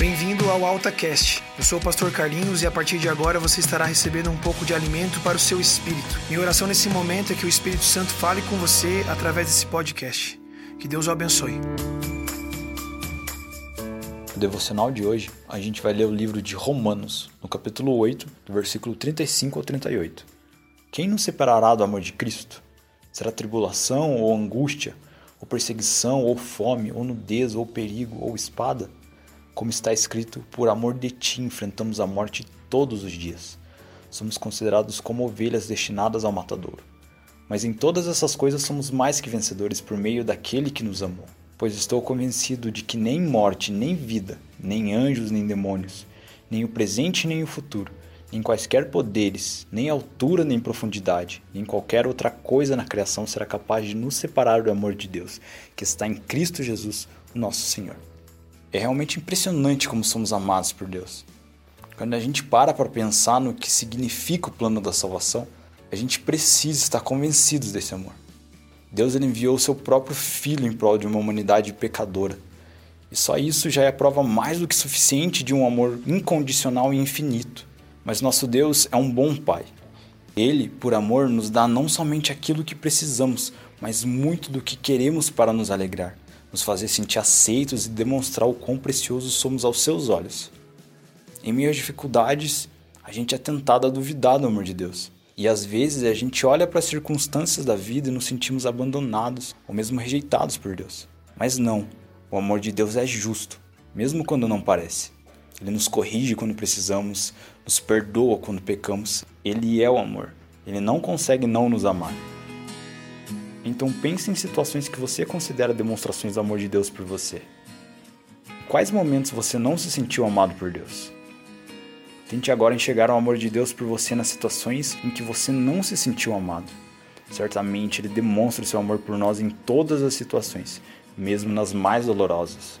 Bem-vindo ao AltaCast. Eu sou o pastor Carlinhos e a partir de agora você estará recebendo um pouco de alimento para o seu espírito. Minha oração nesse momento é que o Espírito Santo fale com você através desse podcast. Que Deus o abençoe. No devocional de hoje, a gente vai ler o livro de Romanos, no capítulo 8, do versículo 35 ao 38. Quem nos separará do amor de Cristo? Será tribulação ou angústia, ou perseguição, ou fome, ou nudez, ou perigo, ou espada? Como está escrito, por amor de ti enfrentamos a morte todos os dias. Somos considerados como ovelhas destinadas ao matadouro. Mas em todas essas coisas somos mais que vencedores por meio daquele que nos amou. Pois estou convencido de que nem morte, nem vida, nem anjos, nem demônios, nem o presente, nem o futuro, nem quaisquer poderes, nem altura, nem profundidade, nem qualquer outra coisa na criação será capaz de nos separar do amor de Deus, que está em Cristo Jesus, nosso Senhor. É realmente impressionante como somos amados por Deus. Quando a gente para para pensar no que significa o plano da salvação, a gente precisa estar convencidos desse amor. Deus enviou o seu próprio filho em prol de uma humanidade pecadora. E só isso já é prova mais do que suficiente de um amor incondicional e infinito. Mas nosso Deus é um bom Pai. Ele, por amor, nos dá não somente aquilo que precisamos, mas muito do que queremos para nos alegrar nos fazer sentir aceitos e demonstrar o quão preciosos somos aos seus olhos. Em meio às dificuldades, a gente é tentado a duvidar do amor de Deus. E às vezes a gente olha para as circunstâncias da vida e nos sentimos abandonados ou mesmo rejeitados por Deus. Mas não, o amor de Deus é justo, mesmo quando não parece. Ele nos corrige quando precisamos, nos perdoa quando pecamos. Ele é o amor. Ele não consegue não nos amar. Então pense em situações que você considera demonstrações do amor de Deus por você. Quais momentos você não se sentiu amado por Deus? Tente agora enxergar o amor de Deus por você nas situações em que você não se sentiu amado. Certamente Ele demonstra seu amor por nós em todas as situações, mesmo nas mais dolorosas.